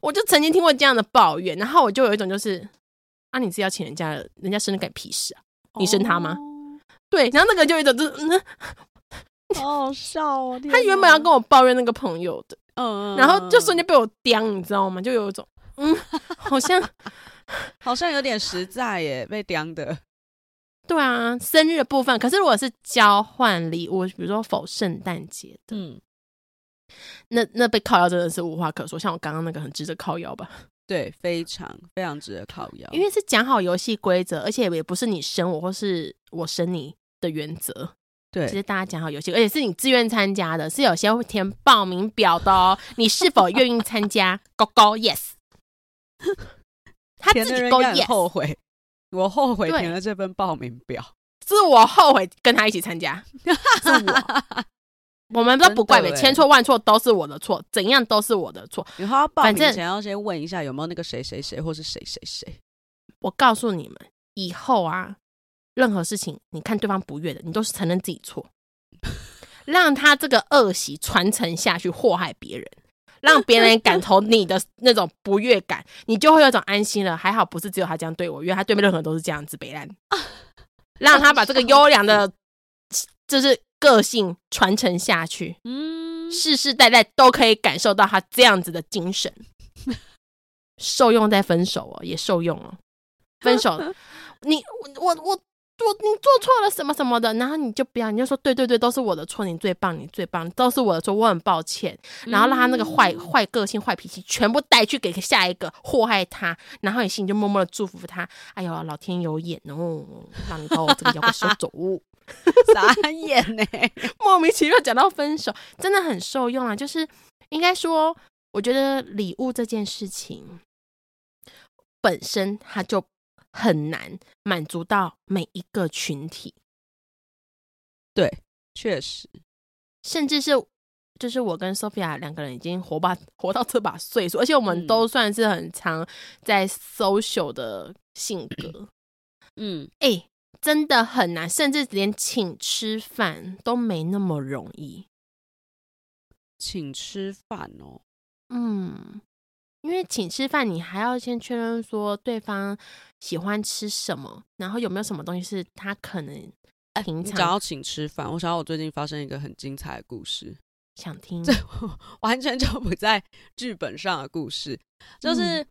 我就曾经听过这样的抱怨，然后我就有一种就是，啊，你是要请人家的，人家生日干屁事啊？你生他吗？哦、对，然后那个就有一种就是，嗯，好好笑哦。他原本要跟我抱怨那个朋友的，嗯，然后就瞬间被我刁，你知道吗？就有一种，嗯，好像。好像有点实在耶，被刁的。对啊，生日的部分，可是如果是交换礼物，比如说否圣诞节的，嗯，那那被靠腰真的是无话可说。像我刚刚那个很值得靠腰吧？对，非常非常值得靠腰，因为是讲好游戏规则，而且也不是你生我或是我生你的原则。对，其实大家讲好游戏，而且是你自愿参加的，是有些会填报名表的哦。你是否愿意参加？勾勾 yes。他自己勾 yes，后悔，我后悔填了这份报名表，是我后悔跟他一起参加，是我，我们都不怪别，千错万错都是我的错，怎样都是我的错。然后要报名前要先问一下有没有那个谁谁谁或是谁谁谁。我告诉你们，以后啊，任何事情你看对方不悦的，你都是承认自己错，让他这个恶习传承下去，祸害别人。让别人感同你的 那种不悦感，你就会有种安心了。还好不是只有他这样对我，因为他对面任何人都是这样子北兰。让他把这个优良的，就是个性传承下去，嗯，世世代代都可以感受到他这样子的精神，受用在分手哦，也受用哦。分手，你我我。我做你做错了什么什么的，然后你就不要，你就说对对对，都是我的错，你最棒，你最棒，都是我的错，我很抱歉。然后让他那个坏坏个性、坏脾气全部带去给下一个祸害他，然后你心里就默默的祝福他。哎呦，老天有眼哦，让你把我这个妖怪收走，傻眼呢？莫名其妙讲到分手，真的很受用啊。就是应该说，我觉得礼物这件事情本身它就。很难满足到每一个群体，对，确实，甚至是就是我跟 Sophia 两个人已经活把活到这把岁数，而且我们都算是很常在 social 的性格，嗯，哎、欸，真的很难，甚至连请吃饭都没那么容易，请吃饭哦，嗯。因为请吃饭，你还要先确认说对方喜欢吃什么，然后有没有什么东西是他可能平常。想要请吃饭，我想要我最近发生一个很精彩的故事，想听。这 完全就不在剧本上的故事，就是、嗯、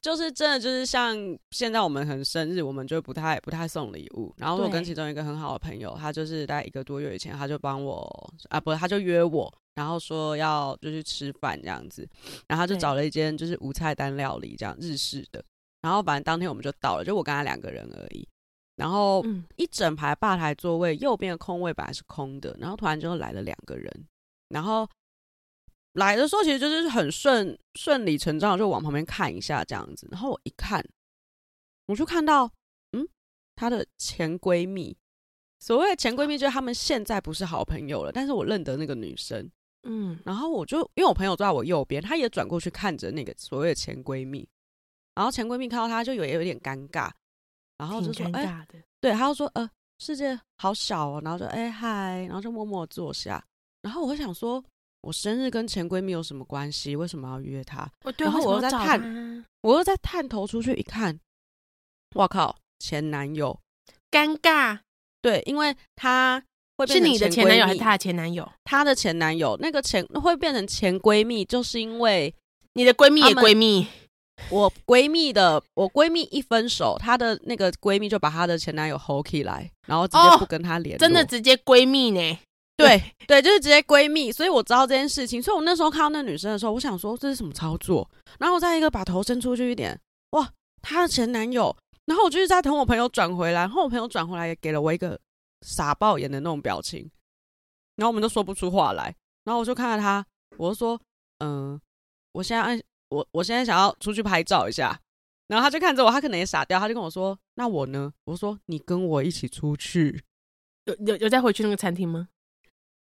就是真的就是像现在我们很生日，我们就不太不太送礼物。然后我跟其中一个很好的朋友，他就是大概一个多月以前，他就帮我啊，不，他就约我然后说要就去吃饭这样子，然后他就找了一间就是无菜单料理这样日式的，然后反正当天我们就到了，就我跟他两个人而已。然后一整排吧台座位，右边的空位本来是空的，然后突然就来了两个人，然后来的时候其实就是很顺顺理成章，就往旁边看一下这样子。然后我一看，我就看到，嗯，她的前闺蜜，所谓的前闺蜜就是他们现在不是好朋友了，但是我认得那个女生，嗯，然后我就因为我朋友坐在我右边，她也转过去看着那个所谓的前闺蜜，然后前闺蜜看到她就有有点尴尬。然后就说：“哎、欸，对，他就说，呃，世界好小哦。”然后就哎嗨，然后就默默坐下。然后我会想说，我生日跟前闺蜜有什么关系？为什么要约她？然后我又在探，我又在探头出去一看，我靠，前男友，尴尬。对，因为他会是你的前男友还是她的前男友？她的前男友，那个前会变成前闺蜜，就是因为你的闺蜜也闺蜜。我闺蜜的，我闺蜜一分手，她的那个闺蜜就把她的前男友 hold 起来，然后直接不跟她联络，真的直接闺蜜呢？对 对，就是直接闺蜜。所以我知道这件事情，所以我那时候看到那女生的时候，我想说这是什么操作？然后我再一个把头伸出去一点，哇，她的前男友。然后我就是在等我朋友转回来，然后我朋友转回来也给了我一个傻爆眼的那种表情，然后我们都说不出话来。然后我就看到他，我就说，嗯、呃，我现在按。我我现在想要出去拍照一下，然后他就看着我，他可能也傻掉，他就跟我说：“那我呢？”我说：“你跟我一起出去。”有有有再回去那个餐厅吗？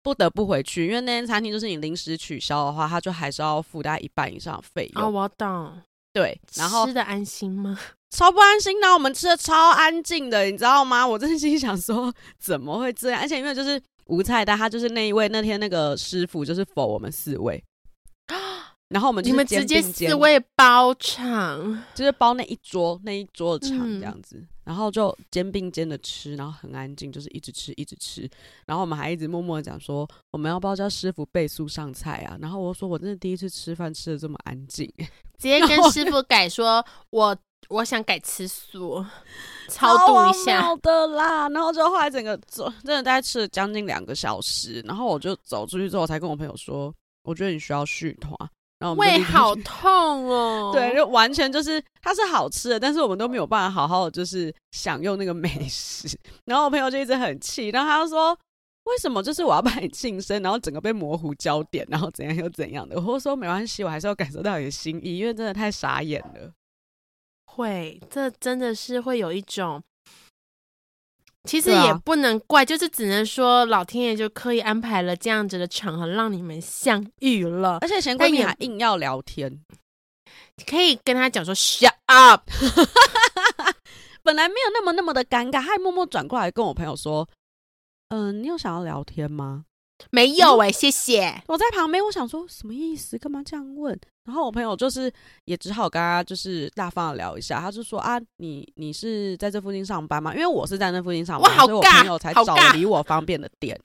不得不回去，因为那间餐厅就是你临时取消的话，他就还是要付大概一半以上的费用。哦，我懂。对，然后吃的安心吗？超不安心的，我们吃的超安静的，你知道吗？我真心想说，怎么会这样？而且因为就是无菜单，他就是那一位那天那个师傅就是 for 我们四位。然后我们就你们直接四位包场，就是包那一桌那一桌的场这样子，嗯、然后就肩并肩的吃，然后很安静，就是一直吃一直吃。然后我们还一直默默的讲说，我们要不要叫师傅倍速上菜啊？然后我说我真的第一次吃饭吃的这么安静，直接跟师傅改说，我我想改吃素，超度一下的啦。然后就后来整个走，真的大概吃了将近两个小时。然后我就走出去之后，才跟我朋友说，我觉得你需要续团。然后胃好痛哦，对，就完全就是它是好吃的，但是我们都没有办法好好的就是享用那个美食。然后我朋友就一直很气，然后他就说：“为什么就是我要帮你庆生，然后整个被模糊焦点，然后怎样又怎样的？”我说：“没关系，我还是要感受到你的心意，因为真的太傻眼了。”会，这真的是会有一种。其实也不能怪，啊、就是只能说老天爷就刻意安排了这样子的场合让你们相遇了，而且前闺蜜还硬要聊天，可以跟他讲说 shut up，本来没有那么那么的尴尬，他还默默转过来跟我朋友说，嗯、呃，你有想要聊天吗？没有哎、欸，谢谢。我在旁边，我想说什么意思？干嘛这样问？然后我朋友就是也只好跟他就是大方的聊一下。他就说啊，你你是在这附近上班吗？因为我是在那附近上班，所以我朋友才找离我方便的店。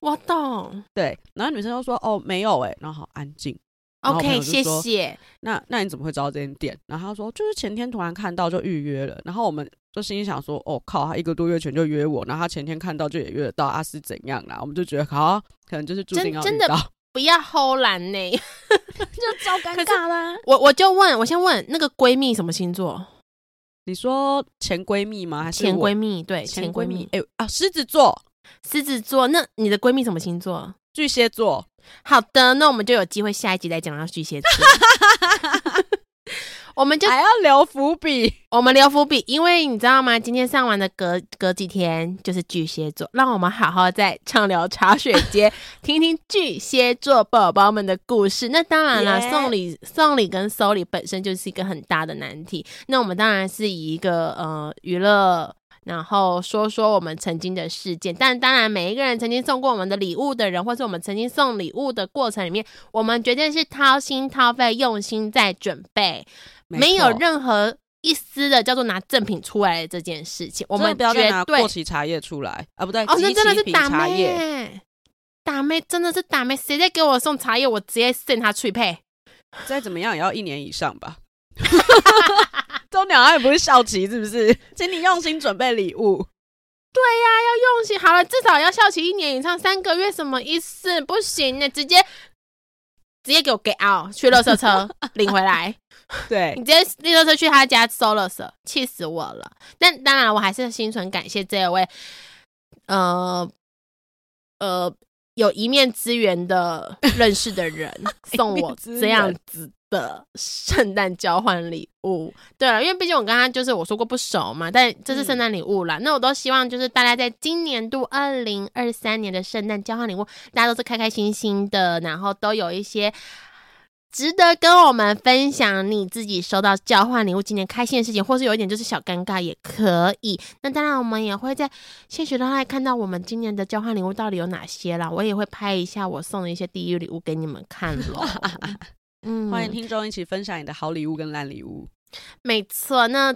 我懂。对，然后女生就说哦，没有哎，然后好安静。OK，谢谢。那那你怎么会知道这间店？然后他说就是前天突然看到就预约了。然后我们就心里想说，哦靠，他一个多月前就约我，然后他前天看到就也约得到，啊是怎样啦？我们就觉得好，可能就是注定要遇到。真的不要偷懒呢，就超尴尬啦。我我就问我先问那个闺蜜什么星座？你说前闺蜜吗？还是前闺蜜？对，前闺蜜。哎啊，狮子座，狮子座。那你的闺蜜什么星座？巨蟹座。好的，那我们就有机会下一集再讲到巨蟹座。我们就还要留伏笔，我们留伏笔，因为你知道吗？今天上完的隔隔几天就是巨蟹座，让我们好好在畅聊茶水间 听听巨蟹座宝宝们的故事。那当然了送礼送礼跟收礼本身就是一个很大的难题。那我们当然是以一个呃娱乐。然后说说我们曾经的事件，但当然每一个人曾经送过我们的礼物的人，或是我们曾经送礼物的过程里面，我们绝对是掏心掏肺、用心在准备，没，有任何一丝的叫做拿赠品出来的这件事情。我们不要再拿过期茶叶出来啊！不对，哦，那真的是打妹，打妹真的是打妹，谁在给我送茶叶，我直接送他去配。再怎么样也要一年以上吧。周鸟也不是校旗，是不是？请你用心准备礼物。对呀、啊，要用心。好了，至少要校期一年以上，三个月什么意思？不行，你直接直接给我 get out，去垃圾车 领回来。对，你直接垃圾车去他家收垃圾，气死我了。但当然，我还是心存感谢这位，呃呃，有一面之缘的认识的人 送我这样子的圣诞交换礼物。对了，因为毕竟我跟他就是我说过不熟嘛，但这是圣诞礼物啦。嗯、那我都希望就是大家在今年度二零二三年的圣诞交换礼物，大家都是开开心心的，然后都有一些。值得跟我们分享你自己收到交换礼物今年开心的事情，或是有一点就是小尴尬也可以。那当然，我们也会在现实中来看到我们今年的交换礼物到底有哪些啦。我也会拍一下我送的一些第一礼物给你们看喽。嗯，欢迎听众一起分享你的好礼物跟烂礼物。没错，那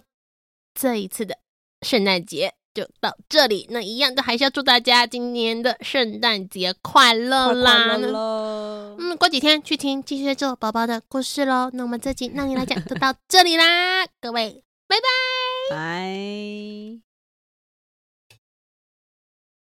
这一次的圣诞节。就到这里，那一样的还是要祝大家今年的圣诞节快乐啦！快快乐乐嗯，过几天去听继续做宝宝的故事喽。那我们这集让你来讲就到这里啦，各位，拜拜，拜。